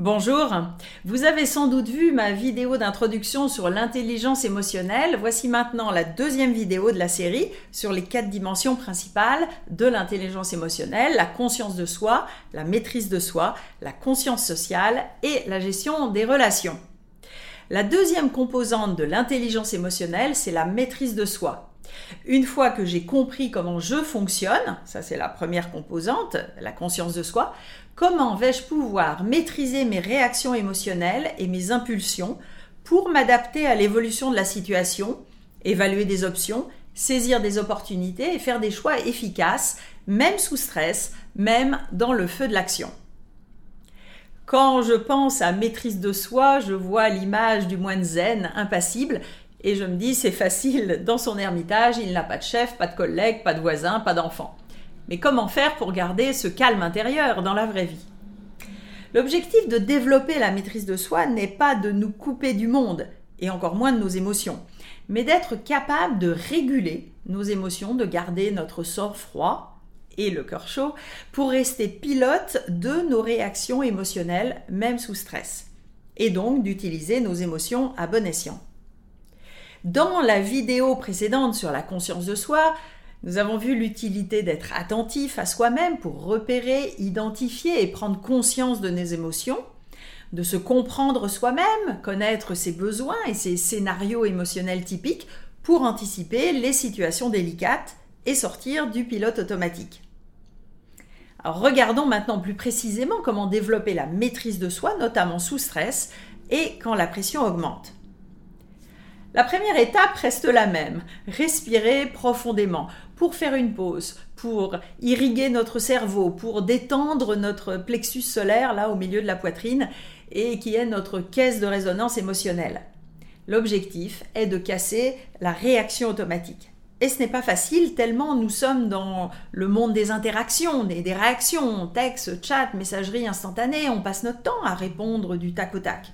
Bonjour, vous avez sans doute vu ma vidéo d'introduction sur l'intelligence émotionnelle. Voici maintenant la deuxième vidéo de la série sur les quatre dimensions principales de l'intelligence émotionnelle, la conscience de soi, la maîtrise de soi, la conscience sociale et la gestion des relations. La deuxième composante de l'intelligence émotionnelle, c'est la maîtrise de soi. Une fois que j'ai compris comment je fonctionne, ça c'est la première composante, la conscience de soi, comment vais-je pouvoir maîtriser mes réactions émotionnelles et mes impulsions pour m'adapter à l'évolution de la situation, évaluer des options, saisir des opportunités et faire des choix efficaces, même sous stress, même dans le feu de l'action. Quand je pense à maîtrise de soi, je vois l'image du moine zen, impassible, et je me dis c'est facile, dans son ermitage, il n'a pas de chef, pas de collègue, pas de voisin, pas d'enfant. Mais comment faire pour garder ce calme intérieur dans la vraie vie? L'objectif de développer la maîtrise de soi n'est pas de nous couper du monde, et encore moins de nos émotions, mais d'être capable de réguler nos émotions, de garder notre sort froid et le cœur chaud pour rester pilote de nos réactions émotionnelles, même sous stress, et donc d'utiliser nos émotions à bon escient. Dans la vidéo précédente sur la conscience de soi, nous avons vu l'utilité d'être attentif à soi-même pour repérer, identifier et prendre conscience de nos émotions, de se comprendre soi-même, connaître ses besoins et ses scénarios émotionnels typiques pour anticiper les situations délicates et sortir du pilote automatique. Regardons maintenant plus précisément comment développer la maîtrise de soi, notamment sous stress et quand la pression augmente. La première étape reste la même, respirer profondément pour faire une pause, pour irriguer notre cerveau, pour détendre notre plexus solaire là au milieu de la poitrine et qui est notre caisse de résonance émotionnelle. L'objectif est de casser la réaction automatique. Et ce n'est pas facile tellement nous sommes dans le monde des interactions, des, des réactions, texte, chat, messagerie instantanée, on passe notre temps à répondre du tac au tac.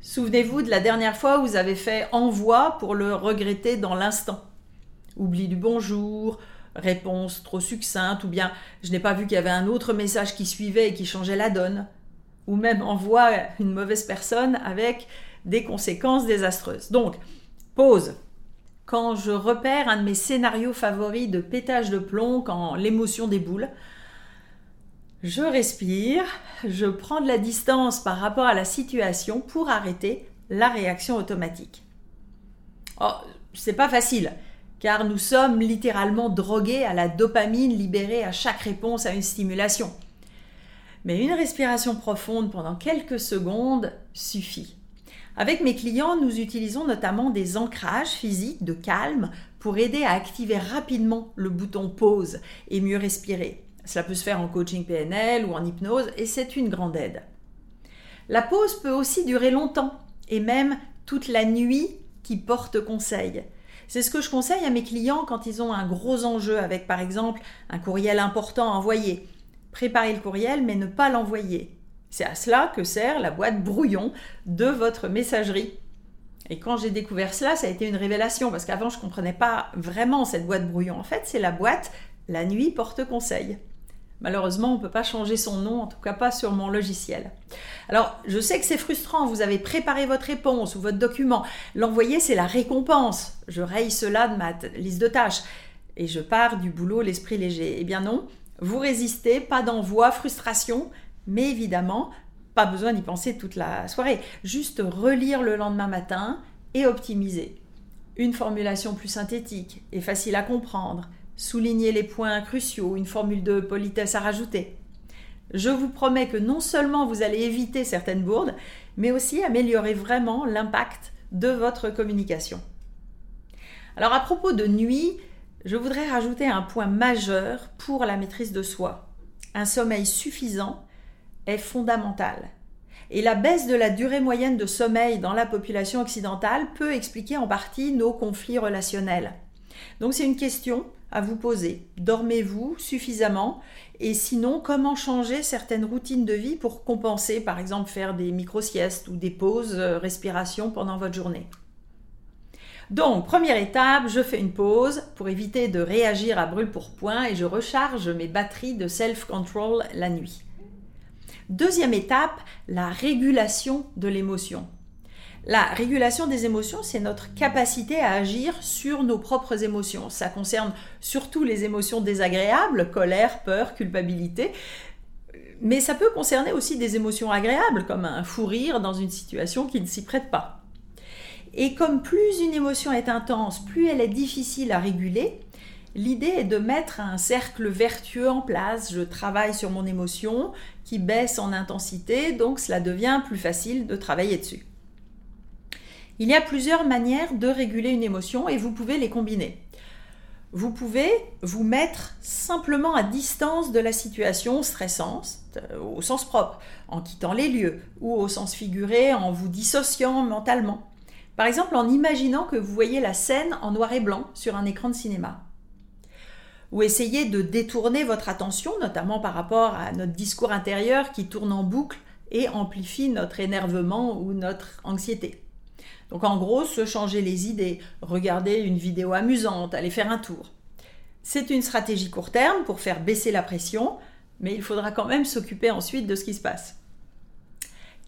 Souvenez-vous de la dernière fois où vous avez fait envoi pour le regretter dans l'instant. Oubli du bonjour, réponse trop succincte, ou bien je n'ai pas vu qu'il y avait un autre message qui suivait et qui changeait la donne, ou même envoi une mauvaise personne avec des conséquences désastreuses. Donc, pause. Quand je repère un de mes scénarios favoris de pétage de plomb, quand l'émotion déboule, je respire, je prends de la distance par rapport à la situation pour arrêter la réaction automatique. Oh, c'est pas facile, car nous sommes littéralement drogués à la dopamine libérée à chaque réponse à une stimulation. Mais une respiration profonde pendant quelques secondes suffit. Avec mes clients, nous utilisons notamment des ancrages physiques de calme pour aider à activer rapidement le bouton pause et mieux respirer. Cela peut se faire en coaching PNL ou en hypnose et c'est une grande aide. La pause peut aussi durer longtemps et même toute la nuit qui porte conseil. C'est ce que je conseille à mes clients quand ils ont un gros enjeu avec par exemple un courriel important à envoyer. Préparez le courriel mais ne pas l'envoyer. C'est à cela que sert la boîte brouillon de votre messagerie. Et quand j'ai découvert cela, ça a été une révélation parce qu'avant je ne comprenais pas vraiment cette boîte brouillon. En fait, c'est la boîte La nuit porte conseil. Malheureusement, on ne peut pas changer son nom, en tout cas pas sur mon logiciel. Alors, je sais que c'est frustrant, vous avez préparé votre réponse ou votre document. L'envoyer, c'est la récompense. Je raye cela de ma liste de tâches et je pars du boulot l'esprit léger. Eh bien non, vous résistez, pas d'envoi, frustration, mais évidemment, pas besoin d'y penser toute la soirée. Juste relire le lendemain matin et optimiser. Une formulation plus synthétique et facile à comprendre souligner les points cruciaux, une formule de politesse à rajouter. Je vous promets que non seulement vous allez éviter certaines bourdes, mais aussi améliorer vraiment l'impact de votre communication. Alors à propos de nuit, je voudrais rajouter un point majeur pour la maîtrise de soi. Un sommeil suffisant est fondamental. Et la baisse de la durée moyenne de sommeil dans la population occidentale peut expliquer en partie nos conflits relationnels. Donc c'est une question à vous poser. Dormez-vous suffisamment? Et sinon, comment changer certaines routines de vie pour compenser, par exemple faire des micro-siestes ou des pauses euh, respiration pendant votre journée? Donc, première étape, je fais une pause pour éviter de réagir à brûle pour point et je recharge mes batteries de self-control la nuit. Deuxième étape, la régulation de l'émotion. La régulation des émotions, c'est notre capacité à agir sur nos propres émotions. Ça concerne surtout les émotions désagréables, colère, peur, culpabilité, mais ça peut concerner aussi des émotions agréables, comme un fou rire dans une situation qui ne s'y prête pas. Et comme plus une émotion est intense, plus elle est difficile à réguler, l'idée est de mettre un cercle vertueux en place. Je travaille sur mon émotion qui baisse en intensité, donc cela devient plus facile de travailler dessus. Il y a plusieurs manières de réguler une émotion et vous pouvez les combiner. Vous pouvez vous mettre simplement à distance de la situation stressante, euh, au sens propre, en quittant les lieux, ou au sens figuré, en vous dissociant mentalement. Par exemple, en imaginant que vous voyez la scène en noir et blanc sur un écran de cinéma. Ou essayez de détourner votre attention, notamment par rapport à notre discours intérieur qui tourne en boucle et amplifie notre énervement ou notre anxiété. Donc en gros, se changer les idées, regarder une vidéo amusante, aller faire un tour. C'est une stratégie court terme pour faire baisser la pression, mais il faudra quand même s'occuper ensuite de ce qui se passe.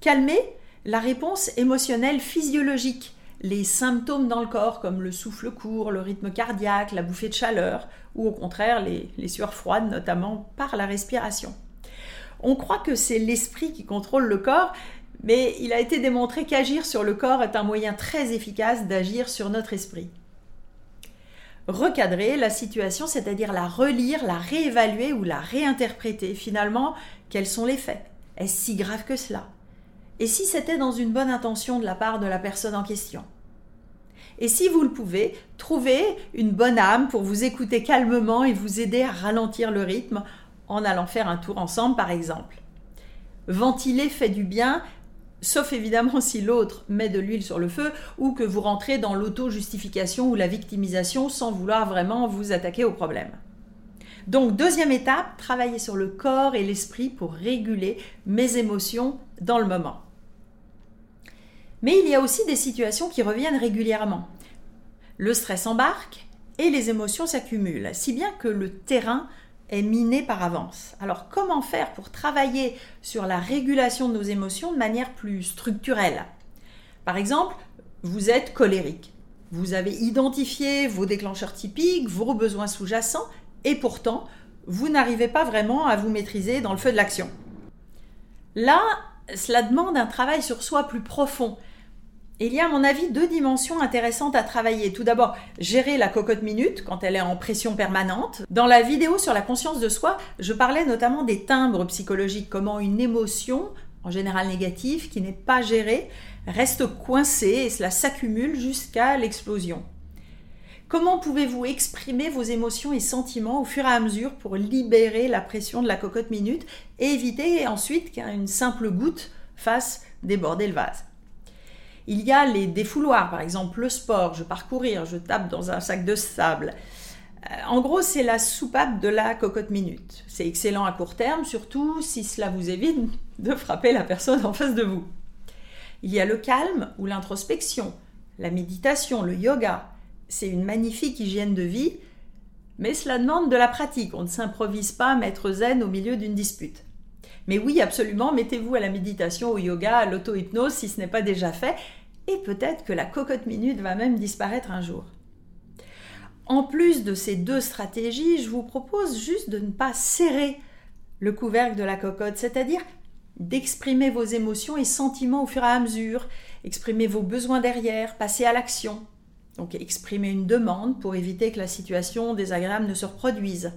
Calmer la réponse émotionnelle physiologique, les symptômes dans le corps comme le souffle court, le rythme cardiaque, la bouffée de chaleur, ou au contraire les, sueurs froides, notamment par la respiration. On croit que c'est l'esprit qui contrôle le corps, mais il a été démontré qu'agir sur le corps est un moyen très efficace d'agir sur notre esprit. Recadrer la situation, c'est-à-dire la relire, la réévaluer ou la réinterpréter. Finalement, quels sont les faits? Est-ce si grave que cela? Et si c'était dans une bonne intention de la part de la personne en question? Et si vous le pouvez, trouvez une bonne âme pour vous écouter calmement et vous aider à ralentir le rythme en allant faire un tour ensemble par exemple. Ventiler fait du bien sauf évidemment si l'autre met de l'huile sur le feu ou que vous rentrez dans l'auto-justification ou la victimisation sans vouloir vraiment vous attaquer au problème. Donc deuxième étape, travailler sur le corps et l'esprit pour réguler mes émotions dans le moment. Mais il y a aussi des situations qui reviennent régulièrement. Le stress embarque et les émotions s'accumulent, si bien que le terrain est miné par avance. Alors comment faire pour travailler sur la régulation de nos émotions de manière plus structurelle? Par exemple, vous êtes colérique. Vous avez identifié vos déclencheurs typiques, vos besoins sous-jacents, et pourtant, vous n'arrivez pas vraiment à vous maîtriser dans le feu de l'action. Là, cela demande un travail sur soi plus profond il y a, à mon avis, deux dimensions intéressantes à travailler. Tout d'abord, gérer la cocotte minute quand elle est en pression permanente. Dans la vidéo sur la conscience de soi, je parlais notamment des timbres psychologiques, comment une émotion, en général négative, qui n'est pas gérée, reste coincée et cela s'accumule jusqu'à l'explosion. Comment pouvez-vous exprimer vos émotions et sentiments au fur et à mesure pour libérer la pression de la cocotte minute et éviter ensuite qu'une simple goutte fasse déborder le vase? Il y a les défouloirs, par exemple le sport, je pars courir, je tape dans un sac de sable. Euh, en gros, c'est la soupape de la cocotte minute. C'est excellent à court terme, surtout si cela vous évite de frapper la personne en face de vous. Il y a le calme ou l'introspection, la méditation, le yoga. C'est une magnifique hygiène de vie, mais cela demande de la pratique. On ne s'improvise pas maître zen au milieu d'une dispute. Mais oui, absolument, mettez-vous à la méditation, au yoga, à l'auto-hypnose si ce n'est pas déjà fait, et peut-être que la cocotte minute va même disparaître un jour. En plus de ces deux stratégies, je vous propose juste de ne pas serrer le couvercle de la cocotte, c'est-à-dire d'exprimer vos émotions et sentiments au fur et à mesure, exprimer vos besoins derrière, passer à l'action. Donc exprimer une demande pour éviter que la situation désagréable ne se reproduise.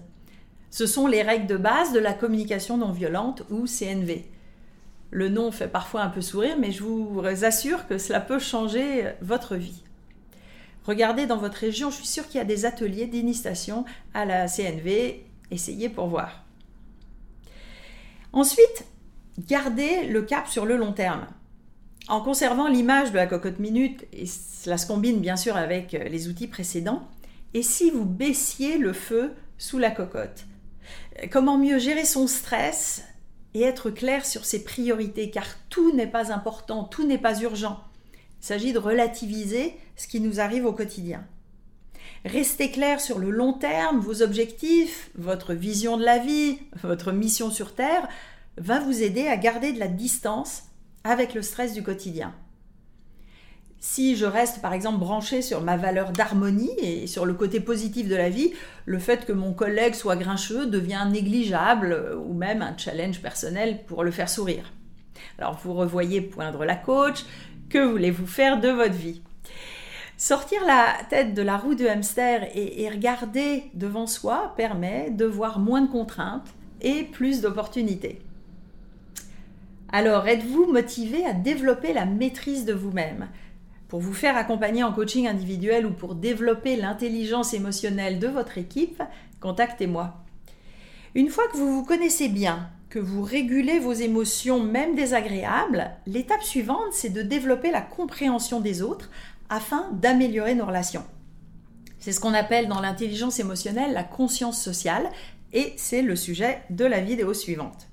Ce sont les règles de base de la communication non violente ou CNV. Le nom fait parfois un peu sourire, mais je vous assure que cela peut changer votre vie. Regardez dans votre région, je suis sûre qu'il y a des ateliers d'initiation à la CNV. Essayez pour voir. Ensuite, gardez le cap sur le long terme. En conservant l'image de la cocotte minute, et cela se combine bien sûr avec les outils précédents, et si vous baissiez le feu sous la cocotte Comment mieux gérer son stress et être clair sur ses priorités, car tout n'est pas important, tout n'est pas urgent. Il s'agit de relativiser ce qui nous arrive au quotidien. Restez clair sur le long terme, vos objectifs, votre vision de la vie, votre mission sur Terre, va vous aider à garder de la distance avec le stress du quotidien. Si je reste par exemple branché sur ma valeur d'harmonie et sur le côté positif de la vie, le fait que mon collègue soit grincheux devient négligeable ou même un challenge personnel pour le faire sourire. Alors vous revoyez poindre la coach, que voulez-vous faire de votre vie? Sortir la tête de la roue de hamster et, regarder devant soi permet de voir moins de contraintes et plus d'opportunités. Alors, êtes-vous motivé à développer la maîtrise de vous-même? Pour vous faire accompagner en coaching individuel ou pour développer l'intelligence émotionnelle de votre équipe, contactez-moi. Une fois que vous vous connaissez bien, que vous régulez vos émotions même désagréables, l'étape suivante, c'est de développer la compréhension des autres afin d'améliorer nos relations. C'est ce qu'on appelle dans l'intelligence émotionnelle la conscience sociale et c'est le sujet de la vidéo suivante.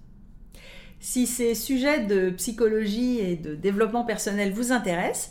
Si ces sujets de psychologie et de développement personnel vous intéressent,